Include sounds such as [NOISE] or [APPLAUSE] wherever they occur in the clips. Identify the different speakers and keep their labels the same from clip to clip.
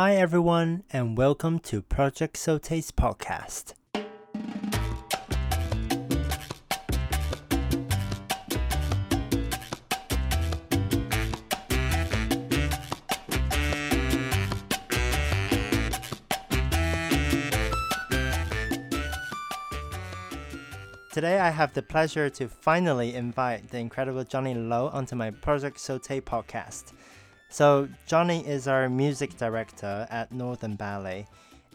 Speaker 1: Hi, everyone, and welcome to Project Sauté's podcast. Today, I have the pleasure to finally invite the incredible Johnny Lo onto my Project Sote podcast. So, Johnny is our music director at Northern Ballet,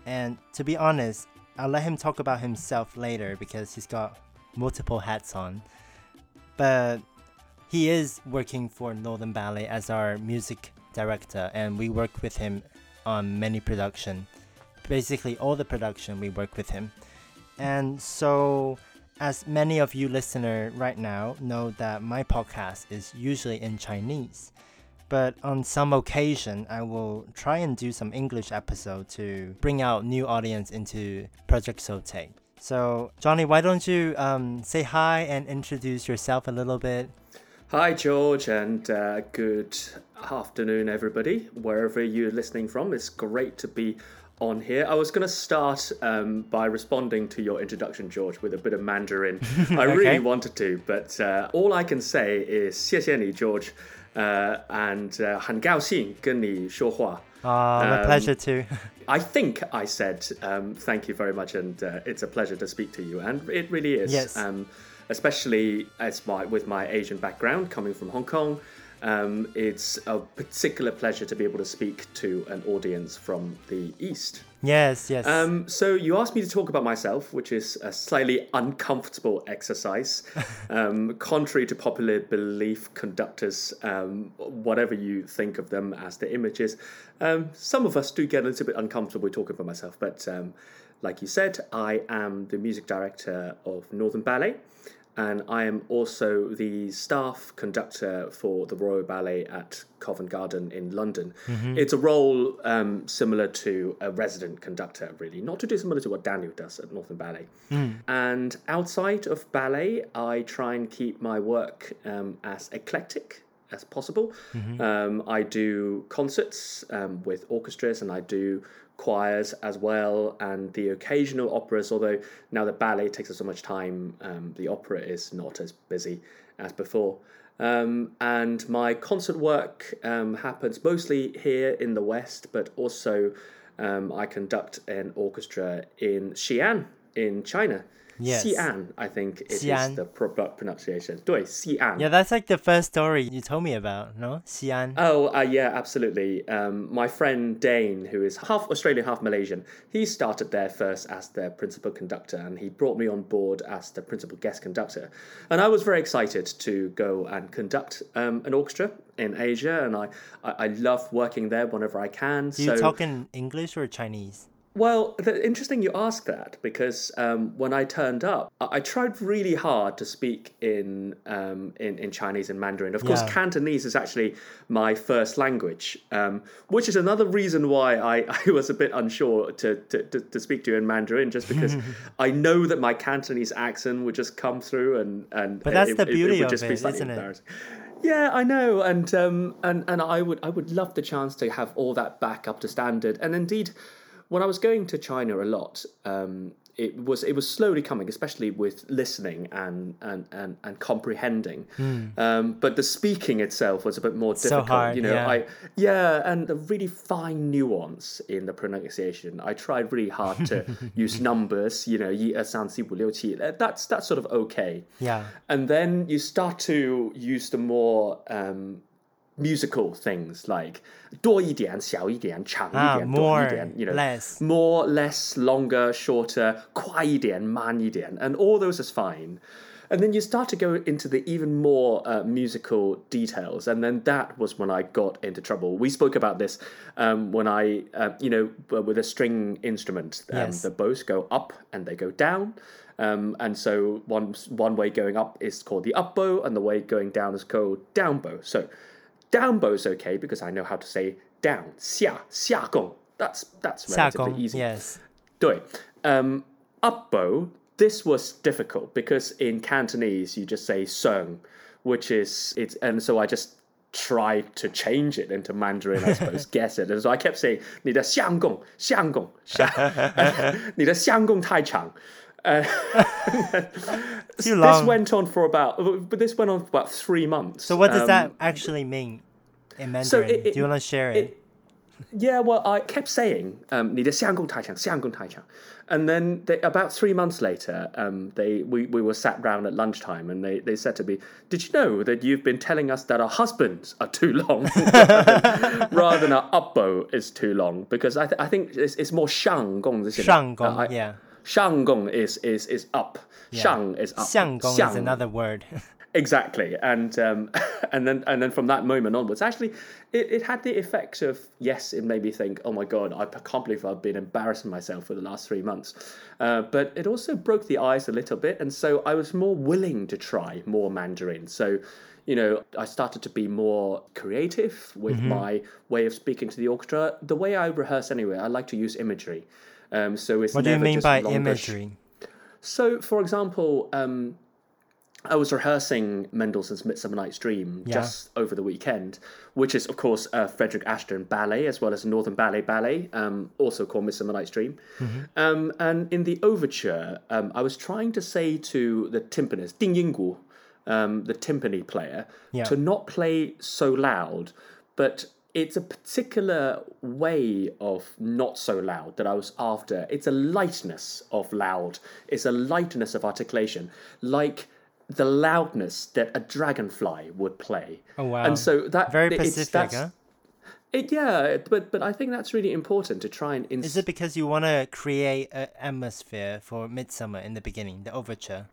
Speaker 1: and to be honest, I'll let him talk about himself later because he's got multiple hats on. But he is working for Northern Ballet as our music director, and we work with him on many production. Basically, all the production we work with him. And so, as many of you listener right now know that my podcast is usually in Chinese but on some occasion, I will try and do some English episode to bring out new audience into Project Sauté. So, Johnny, why don't you um, say hi and introduce yourself a little bit?
Speaker 2: Hi, George, and uh, good afternoon, everybody. Wherever you're listening from, it's great to be on here. I was going to start um, by responding to your introduction, George, with a bit of Mandarin. [LAUGHS] I really wanted to, but uh, all I can say is 谢谢你, George Uh, and uh, 很高兴跟你说话.
Speaker 1: Ah, uh, my pleasure too. [LAUGHS]
Speaker 2: I think I said um, thank you very much, and uh, it's a pleasure to speak to you, and it really is.
Speaker 1: Yes.
Speaker 2: Um, especially as my with my Asian background, coming from Hong Kong, um, it's a particular pleasure to be able to speak to an audience from the East.
Speaker 1: Yes, yes.
Speaker 2: Um, so you asked me to talk about myself, which is a slightly uncomfortable exercise. [LAUGHS] um, contrary to popular belief, conductors, um, whatever you think of them as the images, um, some of us do get a little bit uncomfortable talking about myself. But um, like you said, I am the music director of Northern Ballet and I am also the staff conductor for the Royal Ballet at Covent Garden in London. Mm-hmm. It's a role um, similar to a resident conductor, really, not too dissimilar to what Daniel does at Northern Ballet. Mm. And outside of ballet, I try and keep my work um, as eclectic as possible. Mm-hmm. Um, I do concerts um, with orchestras and I do choirs as well, and the occasional operas. Although now the ballet takes up so much time, um, the opera is not as busy as before. Um, and my concert work um, happens mostly here in the West, but also um, I conduct an orchestra in Xi'an in China.
Speaker 1: Yes.
Speaker 2: Xi'an, I think it Xi'an. is the proper pronunciation. 对, Xi'an.
Speaker 1: Yeah, that's like the first story you told me about, no? Xi'an.
Speaker 2: Oh, uh, yeah, absolutely. Um, my friend Dane, who is half Australian, half Malaysian, he started there first as their principal conductor and he brought me on board as the principal guest conductor. And I was very excited to go and conduct um, an orchestra in Asia and I, I, I, love working there whenever I can.
Speaker 1: Do you so, talk in English or Chinese?
Speaker 2: Well, the, interesting you ask that because um, when I turned up, I, I, tried really hard to speak in um, in, in Chinese and Mandarin. Of course, yeah. Cantonese is actually my first language, um, which is another reason why I, [LAUGHS] I was a bit unsure to, to, to, to speak to you in Mandarin, just because [LAUGHS] I know that my Cantonese accent would just come through and and.
Speaker 1: But that's it, the beauty it, it would just of it, be isn't it?
Speaker 2: Yeah, I know, and um, and and I would I would love the chance to have all that back up to standard, and indeed when I was going to China a lot, um, it was it was slowly coming, especially with listening and and and, and comprehending. Mm. Um, but the speaking itself was a bit more difficult.
Speaker 1: So hard,
Speaker 2: you know,
Speaker 1: yeah.
Speaker 2: I yeah, and the really fine nuance in the pronunciation. I tried really hard to [LAUGHS] use numbers. You know, 一二三四五六七. That's that's sort of okay.
Speaker 1: Yeah.
Speaker 2: And then you start to use the more um, musical things like 多一点,小一点,长一点,多一点,
Speaker 1: you know, less.
Speaker 2: more, less, longer, shorter, 快一点,慢一点, and all those is fine. And then you start to go into the even more uh, musical details, and then that was when I got into trouble. We spoke about this um, when I, uh, you know, with a string instrument, um, yes. the bows go up and they go down. Um, and so one one way going up is called the up bow, and the way going down is called down bow. So down bow is okay because I know how to say down. 下下弓. That's that's relatively easy.
Speaker 1: Yes.
Speaker 2: 对. Um, up bow. This was difficult because in Cantonese you just say sung, which is it's and so I just try to change it into Mandarin, I suppose, [LAUGHS] guess it. And so I kept saying, 你的相公,相公,相,你的相公太长. [LAUGHS] Uh, [LAUGHS]
Speaker 1: Too long.
Speaker 2: This went on for about, but this went on for about three months.
Speaker 1: So what does
Speaker 2: um,
Speaker 1: that actually mean in Mandarin?
Speaker 2: So it, it,
Speaker 1: Do you want to share it?
Speaker 2: it yeah, well, I kept saying, um, taichang." And then they, about three months later, um, they we, we were sat down at lunchtime and they, they said to me, Did you know that you've been telling us that our husbands are too long [LAUGHS] rather than our up bow is too long? Because I, th- I think it's, it's more
Speaker 1: shang gong.
Speaker 2: Uh,
Speaker 1: yeah.
Speaker 2: Shanggong is is is up.
Speaker 1: Yeah.
Speaker 2: Shang is up.
Speaker 1: Shanggong is another word. [LAUGHS]
Speaker 2: exactly, and um, [LAUGHS] and then and then from that moment onwards, actually, it, it had the effects of yes, it made me think, oh my god, I can't believe I've been embarrassing myself for the last three months. Uh, but it also broke the ice a little bit, and so I was more willing to try more Mandarin. So you know, I started to be more creative with mm-hmm. my way of speaking to the orchestra. The way I rehearse, anyway, I like to use imagery. Um, so it's
Speaker 1: what do you mean by imagery?
Speaker 2: so, for example, um, I was rehearsing Mendelssohn's Midsummer Night's Dream
Speaker 1: Yeah.
Speaker 2: just over the weekend, which is, of course, a Frederick Ashton ballet as well as a Northern Ballet ballet, um, also called Midsummer Night's Dream.
Speaker 1: Mm-hmm.
Speaker 2: Um, and in the overture, um, I was trying to say to the timpanist, Ding Yinggu, um, the timpani player,
Speaker 1: Yeah.
Speaker 2: to not play so loud, but it's a particular way of not so loud that I was after. It's a lightness of loud. It's a lightness of articulation, like the loudness that a dragonfly would play.
Speaker 1: Oh, wow.
Speaker 2: And so that
Speaker 1: Very
Speaker 2: it's-
Speaker 1: Pacific, huh?
Speaker 2: It, yeah, but but I think that's really important to try and. Ins-
Speaker 1: Is it because you want to create an atmosphere for Midsummer in the beginning, the overture?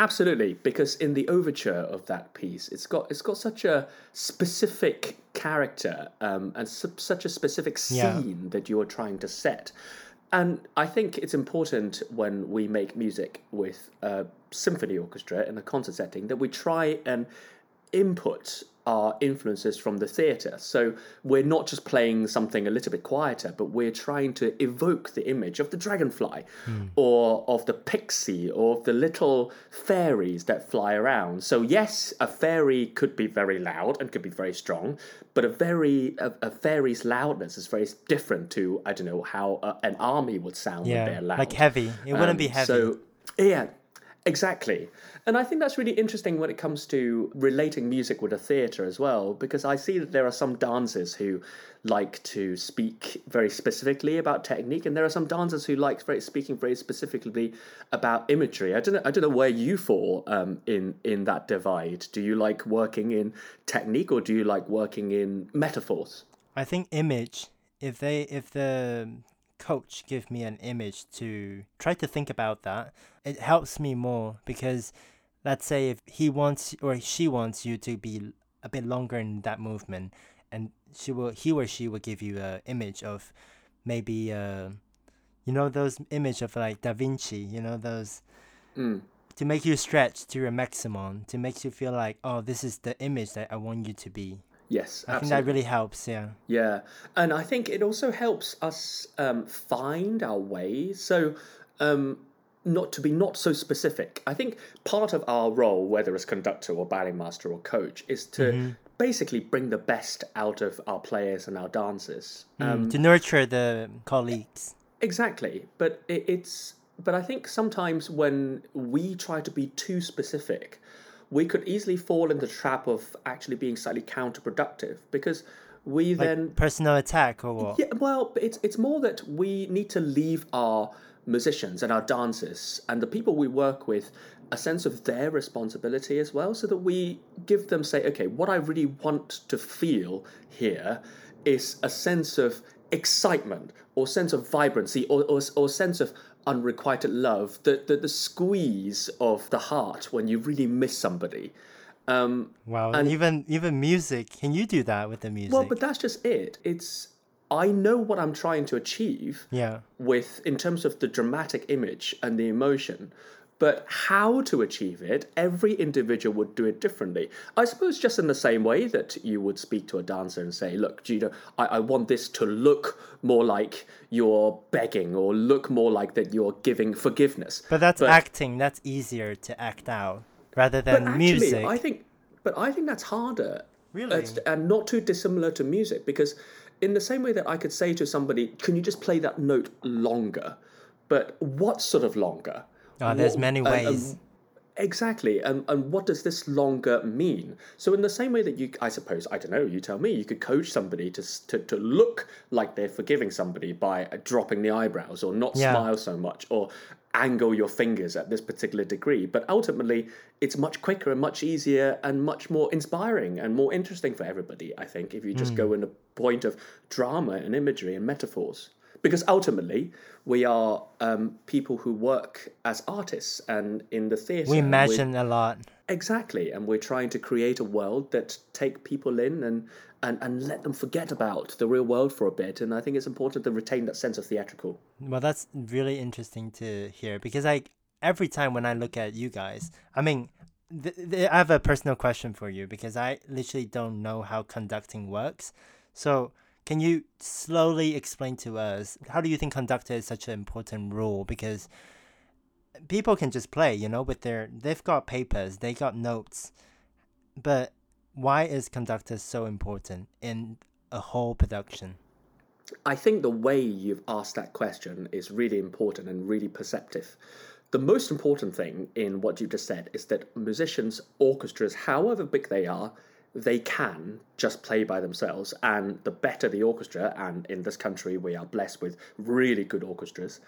Speaker 2: Absolutely, because in the overture of that piece, it's got it's got such a specific character um, and su- such a specific
Speaker 1: Yeah.
Speaker 2: scene that you are trying to set. And I think it's important when we make music with a symphony orchestra in a concert setting that we try and input our influences from the theatre. So we're not just playing something a little bit quieter, but we're trying to evoke the image of the dragonfly or of the pixie or of the little fairies that fly around. So yes, a fairy could be very loud and could be very strong, but a very a, a fairy's loudness is very different to I don't know how a, an army would sound when
Speaker 1: Yeah,
Speaker 2: they're loud.
Speaker 1: like heavy. It wouldn't be
Speaker 2: Um,
Speaker 1: heavy.
Speaker 2: So yeah, exactly. And I think that's really interesting when it comes to relating music with a theatre as well, because I see that there are some dancers who like to speak very specifically about technique, and there are some dancers who like very speaking very specifically about imagery. I don't know. I don't know where you fall um, in in that divide. Do you like working in technique, or do you like working in metaphors?
Speaker 1: I think image. If they, if the coach give me an image to try to think about that, it helps me more because, let's say if he wants or she wants you to be a bit longer in that movement, and she will, he or she will give you an image of, maybe uh, you know those image of like Da Vinci, you know those.
Speaker 2: Mm.
Speaker 1: To make you stretch to your maximum, to make you feel like, oh, this is the image that I want you to be.
Speaker 2: Yes,
Speaker 1: I
Speaker 2: absolutely.
Speaker 1: think that really helps, yeah.
Speaker 2: Yeah, and I think it also helps us um, find our way. So, um, not to be not so specific. I think part of our role, whether as conductor or ballet master or coach, is to basically bring the best out of our players and our dancers. Um,
Speaker 1: to nurture the colleagues.
Speaker 2: Exactly, but it, it's but I think sometimes when we try to be too specific, we could easily fall in the trap of actually being slightly counterproductive because we
Speaker 1: Like
Speaker 2: then
Speaker 1: personal attack or what?
Speaker 2: yeah, well, it's it's more that we need to leave our musicians and our dancers and the people we work with a sense of their responsibility as well, so that we give them say, okay, what I really want to feel here is a sense of excitement or sense of vibrancy or or, or sense of unrequited love, the, the the squeeze of the heart when you really miss somebody. Um,
Speaker 1: Wow.
Speaker 2: And-
Speaker 1: even even music. Can you do that with the music?
Speaker 2: well, but that's just it. It's I know what I'm trying to achieve
Speaker 1: yeah.
Speaker 2: with in terms of the dramatic image and the emotion. But how to achieve it, every individual would do it differently. I suppose just in the same way that you would speak to a dancer and say, look, Gino, I, I want this to look more like you're begging or look more like that you're giving forgiveness.
Speaker 1: But that's
Speaker 2: But-
Speaker 1: acting. That's easier to act out rather than But
Speaker 2: actually,
Speaker 1: music.
Speaker 2: I think, but I think that's harder
Speaker 1: Really?
Speaker 2: And not too dissimilar to music because in the same way that I could say to somebody, "Can you just play that note longer?" But what sort of longer?
Speaker 1: Oh, there's
Speaker 2: What-
Speaker 1: many ways.
Speaker 2: Exactly, and and what does this longer mean? So in the same way that you, I suppose, I don't know, you tell me, you could coach somebody to to, to look like they're forgiving somebody by uh, dropping the eyebrows or not
Speaker 1: Yeah.
Speaker 2: smile so much or angle your fingers at this particular degree. But ultimately, it's much quicker and much easier and much more inspiring and more interesting for everybody. I think if you just go in a point of drama and imagery and metaphors because ultimately we are um, people who work as artists and in the theatre
Speaker 1: We imagine a lot.
Speaker 2: exactly and we're trying to create a world that take people in and, and and let them forget about the real world for a bit and i think it's important to retain that sense of theatrical
Speaker 1: Well, that's really interesting to hear because I every time when I look at you guys, I mean, th- th- I have a personal question for you because I literally don't know how conducting works. So, can you slowly explain to us how do you think conductor is such an important role? Because people can just play, you know, with their they've got papers, they got notes, but why is conductor so important in a whole production?
Speaker 2: I think the way you've asked that question is really important and really perceptive. The most important thing in what you've just said is that musicians, orchestras, however big they are, they can just play by themselves. And the better the orchestra, and in this country we are blessed with really good orchestras,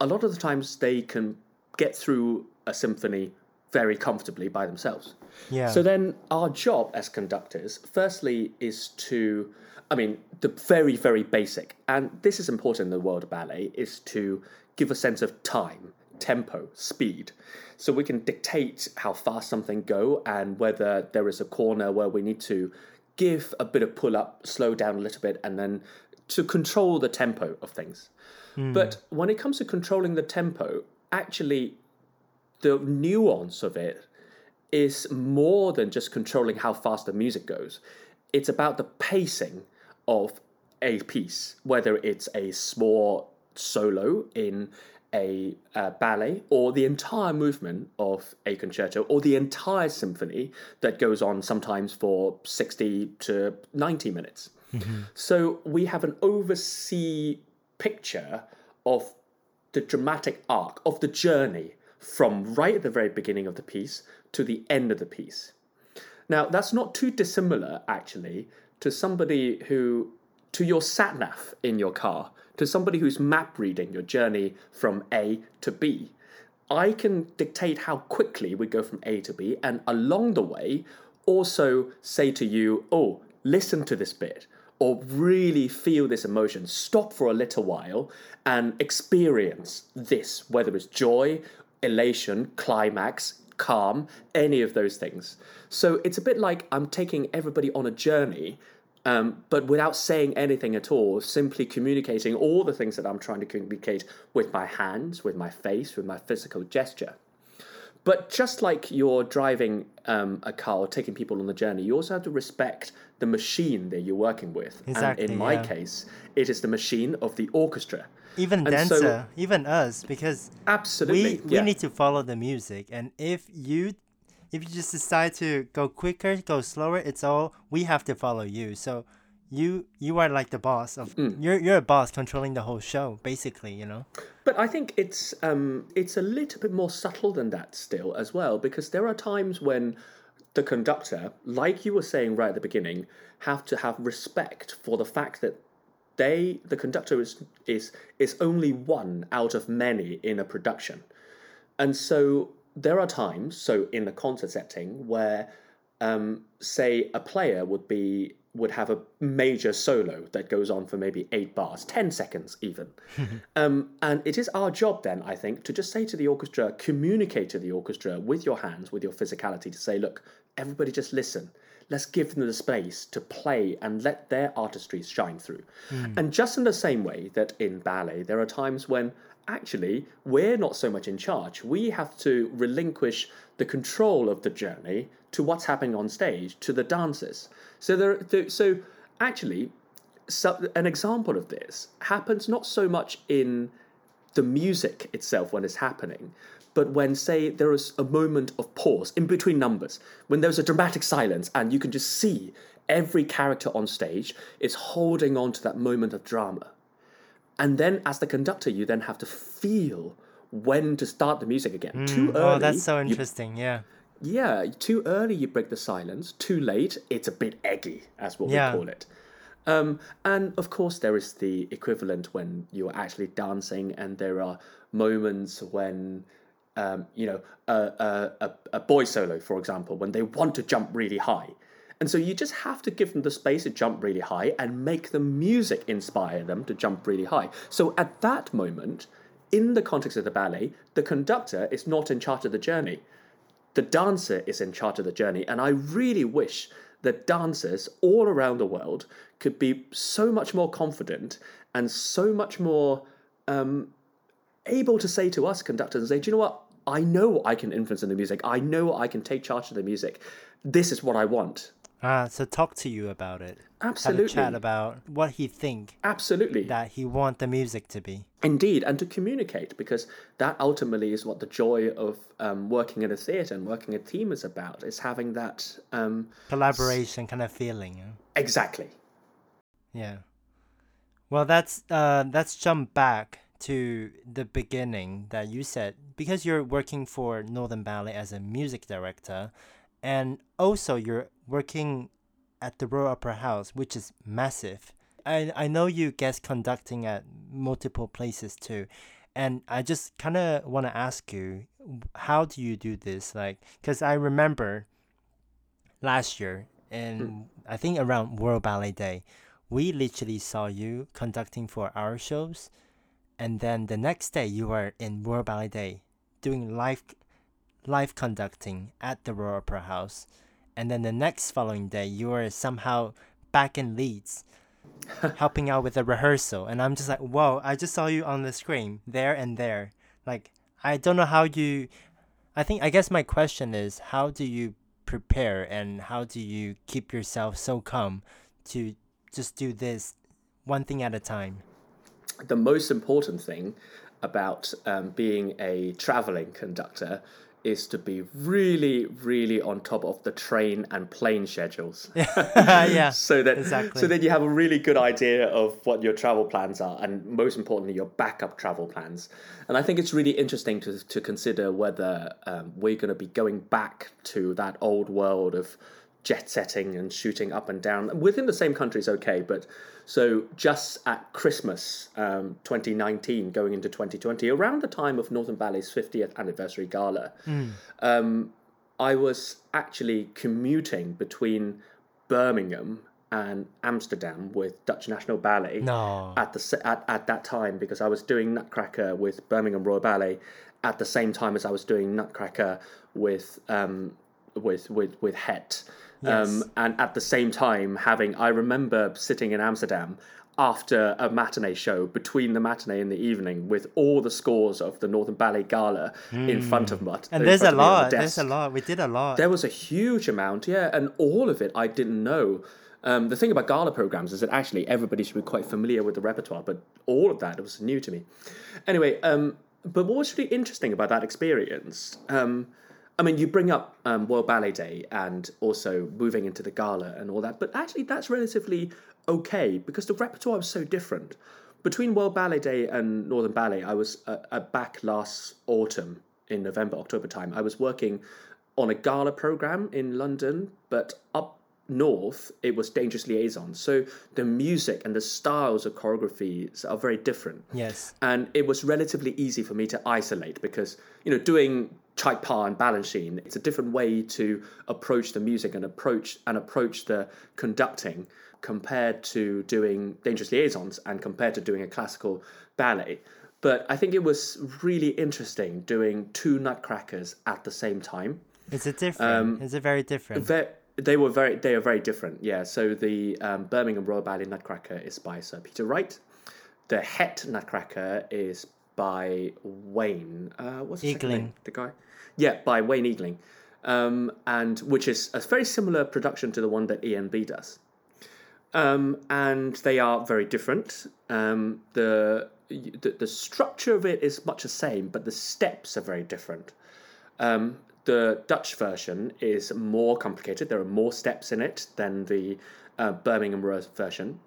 Speaker 2: a lot of the times they can get through a symphony very comfortably by themselves.
Speaker 1: Yeah.
Speaker 2: So then our job as conductors, firstly, is to, I mean, the very, very basic, and this is important in the world of ballet, is to give a sense of time, tempo, speed. So we can dictate how fast something go and whether there is a corner where we need to give a bit of pull up, slow down a little bit, and then to control the tempo of things. Hmm. But when it comes to controlling the tempo, actually the nuance of it is more than just controlling how fast the music goes. It's about the pacing of a piece, whether it's a small solo in a uh, ballet or the entire movement of a concerto or the entire symphony that goes on sometimes for 60 to 90 minutes. So we have an oversea picture of the dramatic arc of the journey from right at the very beginning of the piece to the end of the piece. Now, that's not too dissimilar, actually, to somebody who, to your sat nav in your car, to somebody who's map reading your journey from A to B. I can dictate how quickly we go from A to B, and along the way, also say to you, oh, listen to this bit, or really feel this emotion. Stop for a little while and experience this, whether it's joy, elation, climax, calm, any of those things. So it's a bit like I'm taking everybody on a journey, um, but without saying anything at all, simply communicating all the things that I'm trying to communicate with my hands, with my face, with my physical gesture. But just like you're driving um, a car or taking people on the journey, you also have to respect the machine that you're working with.
Speaker 1: Exactly,
Speaker 2: and in my
Speaker 1: yeah.
Speaker 2: case, it is the machine of the orchestra.
Speaker 1: even
Speaker 2: And so-
Speaker 1: dancer, even us, because
Speaker 2: Absolutely.
Speaker 1: we we
Speaker 2: yeah.
Speaker 1: need to follow the music, and if you if you just decide to go quicker, go slower, it's all we have to follow you. So you you are like the boss of
Speaker 2: Mm.
Speaker 1: you're you're a boss controlling the whole show, basically. You know.
Speaker 2: But I think it's um, it's a little bit more subtle than that still as well, because there are times when the conductor, like you were saying right at the beginning, have to have respect for the fact that they, the conductor, is is is only one out of many in a production, and so there are times, so in the concert setting, where um, say a player would be would have a major solo that goes on for maybe eight bars, ten seconds even, [LAUGHS] um, and it is our job then, I think, to just say to the orchestra, communicate to the orchestra with your hands, with your physicality, to say, look, everybody, just listen. Let's give them the space to play and let their artistry shine through. And just in the same way that in ballet, there are times when actually we're not so much in charge. We have to relinquish the control of the journey to what's happening on stage, to the dancers. So there, so actually, so, an example of this happens not so much in the music itself when it's happening, but when, say, there is a moment of pause in between numbers, when there's a dramatic silence and you can just see every character on stage is holding on to that moment of drama. And then, as the conductor, you then have to feel when to start the music again. Too early.
Speaker 1: Oh, that's so
Speaker 2: you-
Speaker 1: interesting. yeah.
Speaker 2: yeah, too early you break the silence. Too late, it's a bit eggy, as what
Speaker 1: Yeah.
Speaker 2: we call it. Um, and of course, there is the equivalent when you're actually dancing, and there are moments when, um, you know, a, a, a boy solo, for example, when they want to jump really high. And so you just have to give them the space to jump really high and make the music inspire them to jump really high. So at that moment, in the context of the ballet, the conductor is not in charge of the journey the dancer is in charge of the journey. And I really wish that dancers all around the world could be so much more confident and so much more um, able to say to us conductors and say, do you know what? I know I can influence in the music. I know I can take charge of the music. This is what I want.
Speaker 1: Ah, so talk to you about it. Absolutely. Have a chat about what he think
Speaker 2: Absolutely.
Speaker 1: that he want the music to be.
Speaker 2: Indeed, and to communicate, because that ultimately is what the joy of um, working in a theatre and working a team is about, is having that. Um,
Speaker 1: Collaboration kind of feeling. yeah?
Speaker 2: exactly.
Speaker 1: Yeah. Well, that's uh, let's jump back to the beginning that you said because you're working for Northern Ballet as a music director, and also you're working at the Royal Opera House, which is massive. I I know you guest conducting at multiple places too, and I just kind of want to ask you, how do you do this? Like, because I remember last year, and hmm. I think around World Ballet Day, we literally saw you conducting for our shows, and then the next day you were in World Ballet Day doing live live conducting at the Royal Opera House, and then the next following day you were somehow back in Leeds. [LAUGHS] helping out with the rehearsal and i'm just like whoa i just saw you on the screen there and there like i don't know how you i think i guess my question is how do you prepare and how do you keep yourself so calm to just do this one thing at a time
Speaker 2: the most important thing about um, being a traveling conductor is to be really, really on top of the train and plane schedules. [LAUGHS]
Speaker 1: yeah [LAUGHS]
Speaker 2: so that
Speaker 1: exactly.
Speaker 2: so that you have a really good idea of what your travel plans are and most importantly your backup travel plans and i think it's really interesting to, to consider whether um, we're going to be going back to that old world of jet setting and shooting up and down. Within the same country is okay but so just at christmas um, 2019 going into 2020 around the time of northern ballet's 50th anniversary gala um, I was actually commuting between Birmingham and Amsterdam with Dutch National Ballet
Speaker 1: no.
Speaker 2: at the at, at that time because I was doing Nutcracker with Birmingham Royal Ballet at the same time as I was doing Nutcracker with um, with with with Het.
Speaker 1: Yes.
Speaker 2: Um, and at the same time having I remember sitting in Amsterdam after a matinee show between the matinee and the evening with all the scores of the Northern Ballet Gala in front of Mutt.
Speaker 1: and there's a
Speaker 2: front of me on the
Speaker 1: lot there's a lot we did a lot
Speaker 2: There was a huge amount, yeah, and all of it I didn't know. Um, the thing about gala programs is that actually everybody should be quite familiar with the repertoire, but all of that was new to me. Anyway, um, but what was really interesting about that experience? Um, I mean, you bring up um, World Ballet Day and also moving into the gala and all that, but actually that's relatively okay because the repertoire was so different. Between World Ballet Day and Northern Ballet, I was uh, uh, back last autumn in November, October time. I was working on a gala program in London, but up north it was Dangerous Liaison. So the music and the styles of choreographies are very different
Speaker 1: yes
Speaker 2: and it was relatively easy for me to isolate because you know doing Tchai Pas and Balanchine it's a different way to approach the music and approach and approach the conducting compared to doing Dangerous Liaisons and compared to doing a classical ballet. But I think it was really interesting doing two Nutcrackers at the same time.
Speaker 1: is it different is it very different
Speaker 2: Ve- they were very they are very different. Yeah. So the um, Birmingham Royal Ballet Nutcracker is by Sir Peter Wright. The Het Nutcracker is by Wayne. Uh, what's his name? The guy. Yeah, by Wayne Eagling, um, and which is a very similar production to the one that ENB does. Um, and they are very different. Um, the, the the structure of it is much the same, but the steps are very different. Um, the Dutch version is more complicated. There are more steps in it than the uh, Birmingham version.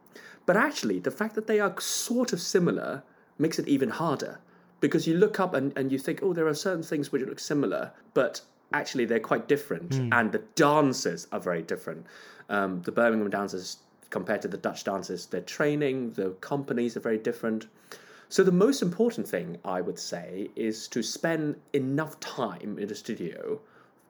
Speaker 2: But actually, the fact that they are sort of similar makes it even harder because you look up and, and you think, oh, there are certain things which look similar, but actually they're quite different. Mm. And the dances are very different. Um, the Birmingham dances compared to the Dutch dances, their training, the companies are very different. So the most important thing I would say is to spend enough time in the studio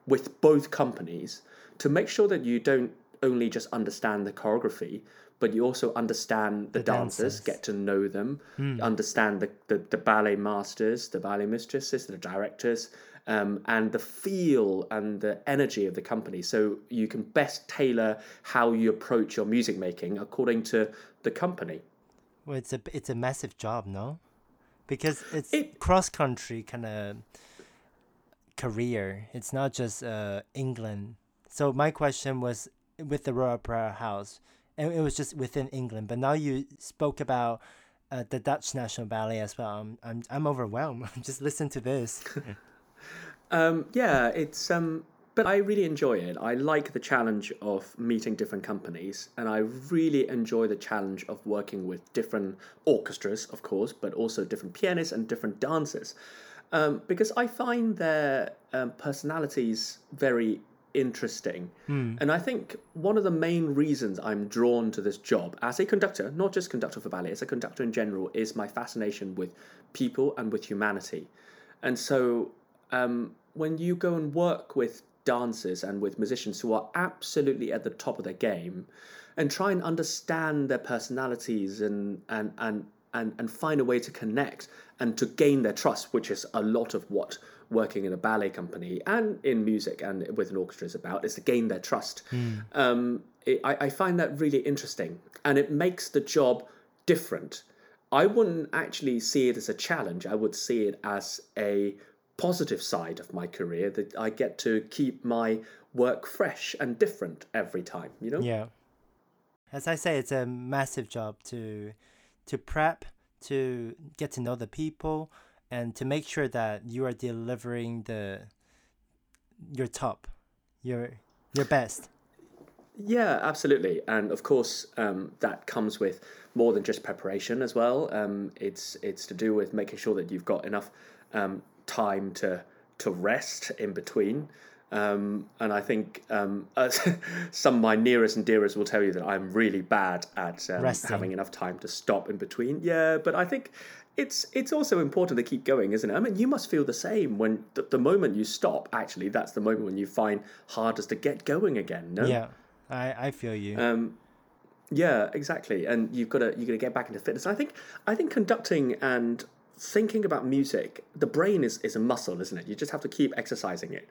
Speaker 2: with both companies to make sure that you don't only just understand the choreography, but you also understand the, the dancers, dancers, get to know them, mm. understand the, the, the, ballet masters, the ballet mistresses, the directors, um, and the feel and the energy of the company. So you can best tailor how you approach your music making according to the company.
Speaker 1: Well, it's a it's a massive job, no? Because it's it, cross country kind of career. It's not just uh, England. So my question was with the Royal Opera House, and it was just within England. But now you spoke about uh, the Dutch National Ballet as well. I'm I'm, I'm overwhelmed. [LAUGHS] just listen to this. [LAUGHS]
Speaker 2: um, yeah, it's um, but I really enjoy it. I like the challenge of meeting different companies, and I really enjoy the challenge of working with different orchestras, of course, but also different pianists and different dancers, um, because I find their um, personalities very interesting. Mm. And I think one of the main reasons I'm drawn to this job as a conductor, not just conductor for ballet, as a conductor in general, is my fascination with people and with humanity. And so um, when you go and work with dancers and with musicians who are absolutely at the top of their game and try and understand their personalities and and and and, and find a way to connect and to gain their trust, which is a lot of what working in a ballet company and in music and with an orchestra is about, is to gain their trust. Mm. Um, it, I, I find that really interesting and it makes the job different. I wouldn't actually see it as a challenge. I would see it as a positive side of my career that I get to keep my work fresh and different every time, you know?
Speaker 1: Yeah. As I say, it's a massive job to to prep, to get to know the people, and to make sure that you are delivering the your top, your your best.
Speaker 2: Yeah, absolutely, and of course um, that comes with more than just preparation as well. Um, it's it's to do with making sure that you've got enough um, time to to rest in between. Um, and I think um, [LAUGHS] some of my nearest and dearest will tell you that I'm really bad at um, having enough time to stop in between. Yeah, but I think it's it's also important to keep going, isn't it? I mean, you must feel the same when the, the moment you stop. Actually, that's the moment when you find hardest to get going again. No.
Speaker 1: Yeah, I I feel you.
Speaker 2: Um, yeah, exactly. And you've got to you got to get back into fitness. I think I think conducting and thinking about music, the brain is, is a muscle, isn't it? You just have to keep exercising it.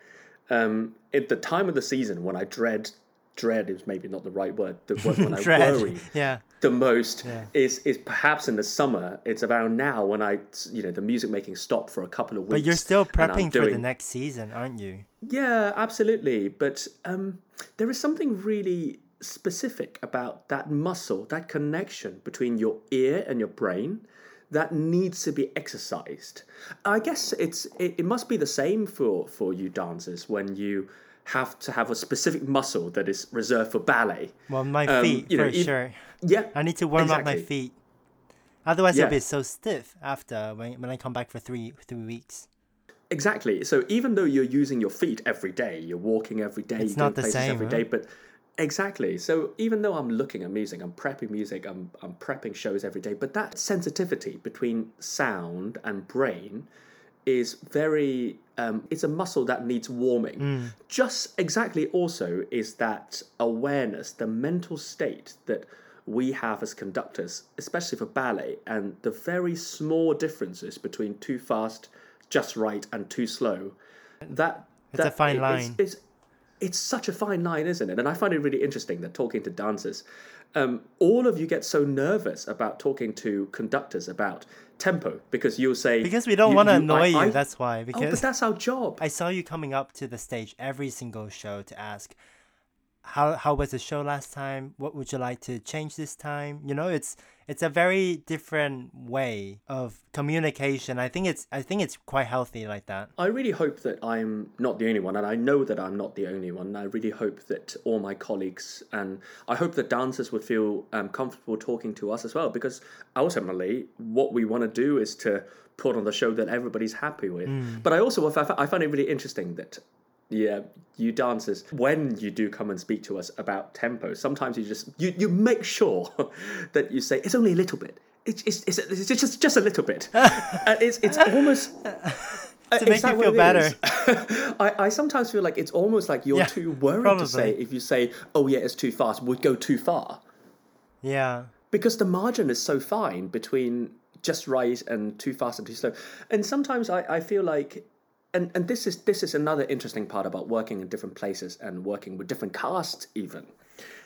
Speaker 2: Um, at the time of the season when I dread dread is maybe not the right word. The word when I [LAUGHS] worry [LAUGHS]
Speaker 1: yeah.
Speaker 2: the most yeah. is is perhaps in the summer. It's about now when I you know the music making stopped for a couple of weeks.
Speaker 1: But you're still prepping doing, for the next season, aren't you?
Speaker 2: Yeah, absolutely. But um, there is something really specific about that muscle, that connection between your ear and your brain that needs to be exercised. I guess it's it, it must be the same for for you dancers when you have to have a specific muscle that is reserved for ballet.
Speaker 1: Well, my um, feet for know, sure.
Speaker 2: Yeah,
Speaker 1: I need to warm exactly. up my feet. Otherwise, yeah. it'll be so stiff after when, when I come back for three three weeks.
Speaker 2: Exactly. So even though you're using your feet every day, you're walking every day,
Speaker 1: it's not the same
Speaker 2: every
Speaker 1: day,
Speaker 2: but Exactly. So even though I'm looking at music, I'm prepping music, I'm, I'm prepping shows every day, but that sensitivity between sound and brain is very, um, it's a muscle that needs warming. Mm. Just exactly also is that awareness, the mental state that we have as conductors, especially for ballet, and the very small differences between too fast, just right, and too slow. That,
Speaker 1: it's that a fine line.
Speaker 2: It's, it's such a fine line, isn't it? And I find it really interesting that talking to dancers, um, all of you get so nervous about talking to conductors about tempo because you'll say
Speaker 1: because we don't want to annoy I, you. I, that's why. Because
Speaker 2: oh, but that's our job.
Speaker 1: I saw you coming up to the stage every single show to ask, how how was the show last time? What would you like to change this time? You know, it's it's a very different way of communication. I think it's I think it's quite healthy like that.
Speaker 2: I really hope that I'm not the only one, and I know that I'm not the only one. I really hope that all my colleagues and I hope that dancers would feel um, comfortable talking to us as well, because ultimately, what we want to do is to put on the show that everybody's happy with. Mm. But I also I find it really interesting that yeah, uh, you dancers, when you do come and speak to us about tempo, sometimes you just you, you make sure [LAUGHS] that you say it's only a little bit. It's it's, it's, it's just just a little bit. [LAUGHS] and it's it's almost [LAUGHS]
Speaker 1: to uh, make you feel better.
Speaker 2: I, I sometimes feel like it's almost like you're yeah, too worried probably. to say if you say, "Oh yeah, it's too fast," would go too far.
Speaker 1: Yeah.
Speaker 2: Because the margin is so fine between just right and too fast and too slow, and sometimes I, I feel like and and this is this is another interesting part about working in different places and working with different casts even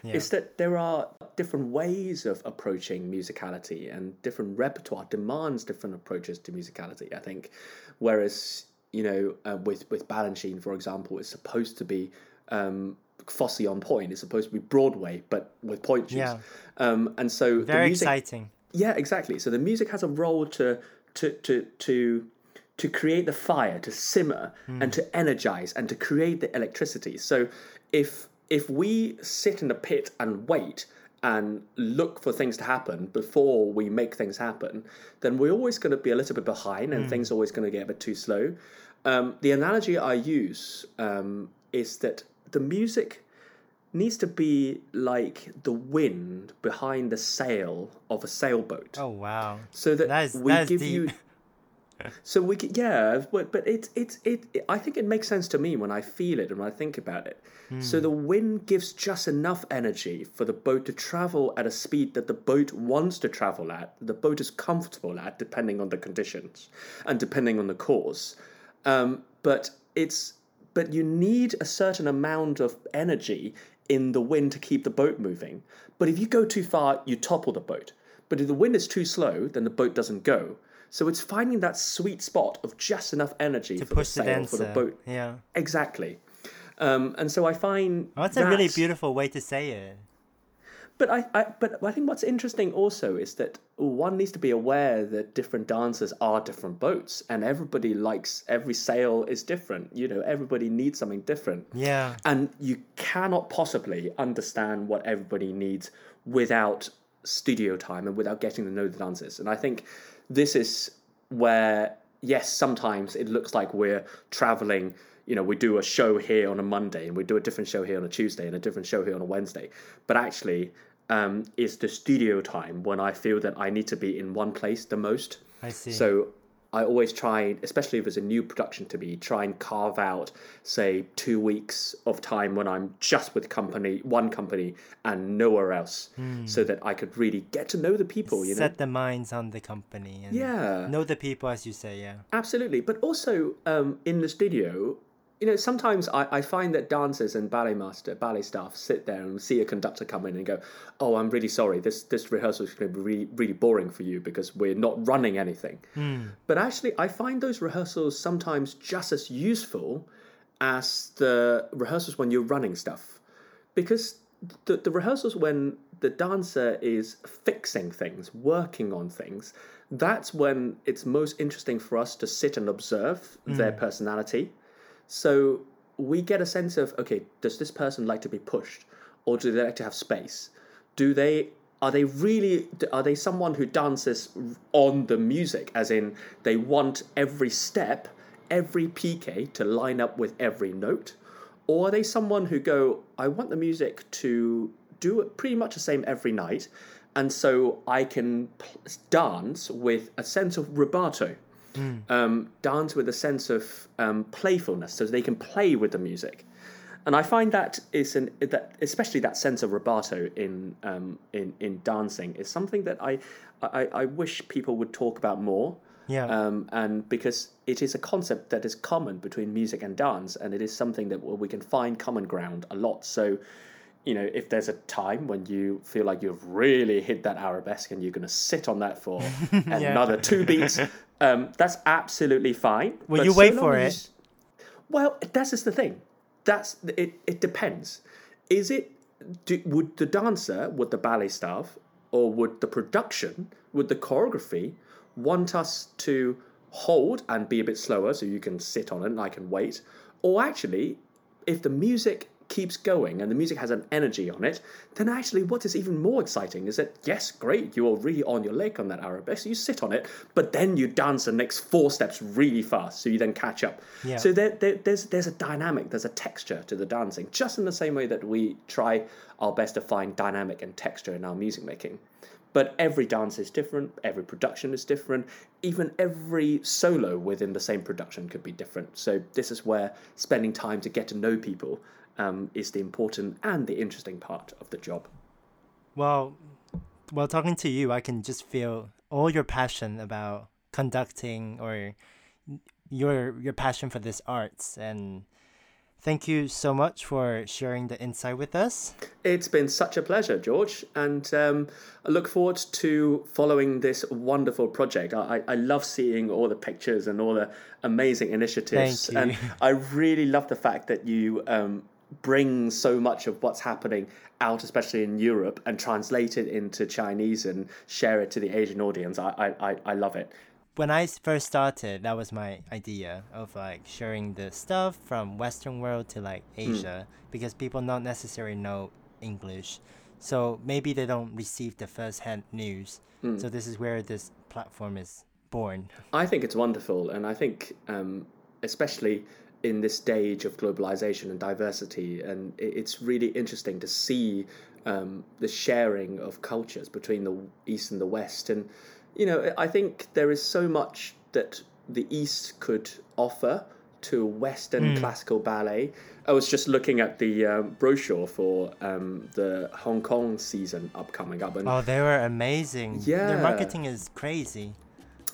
Speaker 2: yeah. is that there are different ways of approaching musicality and different repertoire demands different approaches to musicality i think whereas you know uh, with with balanchine for example is supposed to be um, Fosse on point. It's supposed to be Broadway, but with pointe shoes. Yeah. Um, and so
Speaker 1: very music, exciting.
Speaker 2: Yeah, exactly. So the music has a role to to to to to create the fire, to simmer, mm. and to energize, and to create the electricity. So if if we sit in the pit and wait and look for things to happen before we make things happen, then we're always going to be a little bit behind, and mm. things are always going to get a bit too slow. Um, the analogy I use um, is that the music needs to be like the wind behind the sail of a sailboat.
Speaker 1: Oh wow!
Speaker 2: So that, that is, we that give deep. you [LAUGHS] so we could, yeah, but but it's it's it, it, I think it makes sense to me when I feel it and when I think about it. Mm. So the wind gives just enough energy for the boat to travel at a speed that the boat wants to travel at, the boat is comfortable at, depending on the conditions and depending on the course. Um, but it's but you need a certain amount of energy in the wind to keep the boat moving. But if you go too far, you topple the boat. But if the wind is too slow, then the boat doesn't go. So it's finding that sweet spot of just enough energy to for push the sail, the for the boat.
Speaker 1: Yeah.
Speaker 2: Exactly. Um, and so I find
Speaker 1: oh, that's, that's a really beautiful way to say it.
Speaker 2: But I, I, but I think what's interesting also is that one needs to be aware that different dancers are different boats, and everybody likes every sail is different. You know, everybody needs something different.
Speaker 1: Yeah.
Speaker 2: And you cannot possibly understand what everybody needs without studio time and without getting to know the dancers. And I think this is where yes, sometimes it looks like we're traveling. You know, we do a show here on a Monday, and we do a different show here on a Tuesday, and a different show here on a Wednesday. But actually, um, it's the studio time when I feel that I need to be in one place the most.
Speaker 1: I see.
Speaker 2: So I always try, especially if it's a new production to me, try and carve out, say, two weeks of time when I'm just with company, one company, and nowhere else, mm. so that I could really get to know the people. You
Speaker 1: set
Speaker 2: know?
Speaker 1: the minds on the company. And
Speaker 2: yeah,
Speaker 1: know the people, as you say. Yeah,
Speaker 2: absolutely. But also um, in the studio, you know, sometimes I, I find that dancers and ballet master, ballet staff sit there and see a conductor come in and go, "Oh, I'm really sorry. This this rehearsal is going to be really, really boring for you because we're not running anything." Mm. But actually, I find those rehearsals sometimes just as useful as the rehearsals when you're running stuff, because the the rehearsals when the dancer is fixing things, working on things, that's when it's most interesting for us to sit and observe mm. their personality so we get a sense of okay, does this person like to be pushed, or do they like to have space? Do they are they really are they someone who dances on the music, as in they want every step, every pique to line up with every note, or are they someone who go, I want the music to do pretty much the same every night, and so I can dance with a sense of rubato mm. um, dance with a sense of um, playfulness, so they can play with the music. And I find that is an that especially that sense of rubato in um, in in dancing is something that I, I I wish people would talk about more.
Speaker 1: Yeah.
Speaker 2: Um, and because it is a concept that is common between music and dance, and it is something that we can find common ground a lot. So, you know, if there's a time when you feel like you've really hit that arabesque and you're going to sit on that for [LAUGHS] yeah. another two beats, um, that's absolutely fine.
Speaker 1: Will you so wait for it?
Speaker 2: You, well, that's just the thing. That's it. It depends. is it do, would the dancer, would the ballet staff, or would the production, would the choreography want us to hold and be a bit slower so you can sit on it and I can wait? Or actually, if the music keeps going and the music has an energy on it, then actually what is even more exciting is that yes, great, you are really on your leg on that arabesque, so you sit on it, but then you dance the next four steps really fast, so you then catch up.
Speaker 1: Yeah.
Speaker 2: So there, there, there's there's a dynamic, there's a texture to the dancing, just in the same way that we try our best to find dynamic and texture in our music making. But every dance is different, every production is different, even every solo within the same production could be different. So, this is where spending time to get to know people um, is the important and the interesting part of the job.
Speaker 1: Well, while talking to you, I can just feel all your passion about conducting or your your passion for this arts and thank you so much for sharing the insight with us.
Speaker 2: It's been such a pleasure, George, and um, I look forward to following this wonderful project. I, I love seeing all the pictures and all the amazing initiatives,
Speaker 1: Thank you.
Speaker 2: and I really love the fact that you um, bring so much of what's happening out, especially in Europe, and translate it into Chinese and share it to the Asian audience. I, I, I- love it.
Speaker 1: When I first started, that was my idea of like sharing the stuff from Western world to like Asia because people not necessarily know English. So maybe they don't receive the first hand news. So this is where this platform is born.
Speaker 2: I think it's wonderful, and I think um, especially in this stage of globalization and diversity, and it's really interesting to see um, the sharing of cultures between the East and the West. And you know, I think there is so much that the East could offer to Western classical ballet. I was just looking at the um, brochure for um, the Hong Kong season upcoming up, and
Speaker 1: Oh, they were amazing.
Speaker 2: Yeah.
Speaker 1: Their marketing is crazy.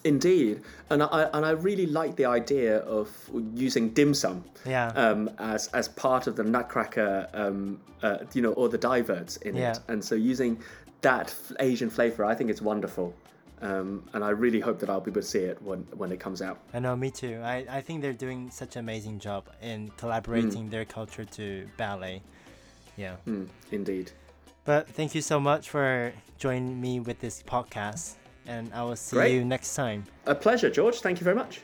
Speaker 2: Indeed, and I and I really like the idea of using dim sum
Speaker 1: Yeah.
Speaker 2: um, as as part of the Nutcracker, um, uh, you know, or the diverts in
Speaker 1: Yeah.
Speaker 2: it, and so using that Asian flavor, I think it's wonderful, um, and I really hope that I'll be able to see it when when it comes out.
Speaker 1: I know, me too. I, I think they're doing such an amazing job in collaborating their culture to ballet. Yeah.
Speaker 2: Mm, indeed,
Speaker 1: But thank you so much for joining me with this podcast. And I will see
Speaker 2: Great.
Speaker 1: you next time.
Speaker 2: a pleasure, George. Thank you very much.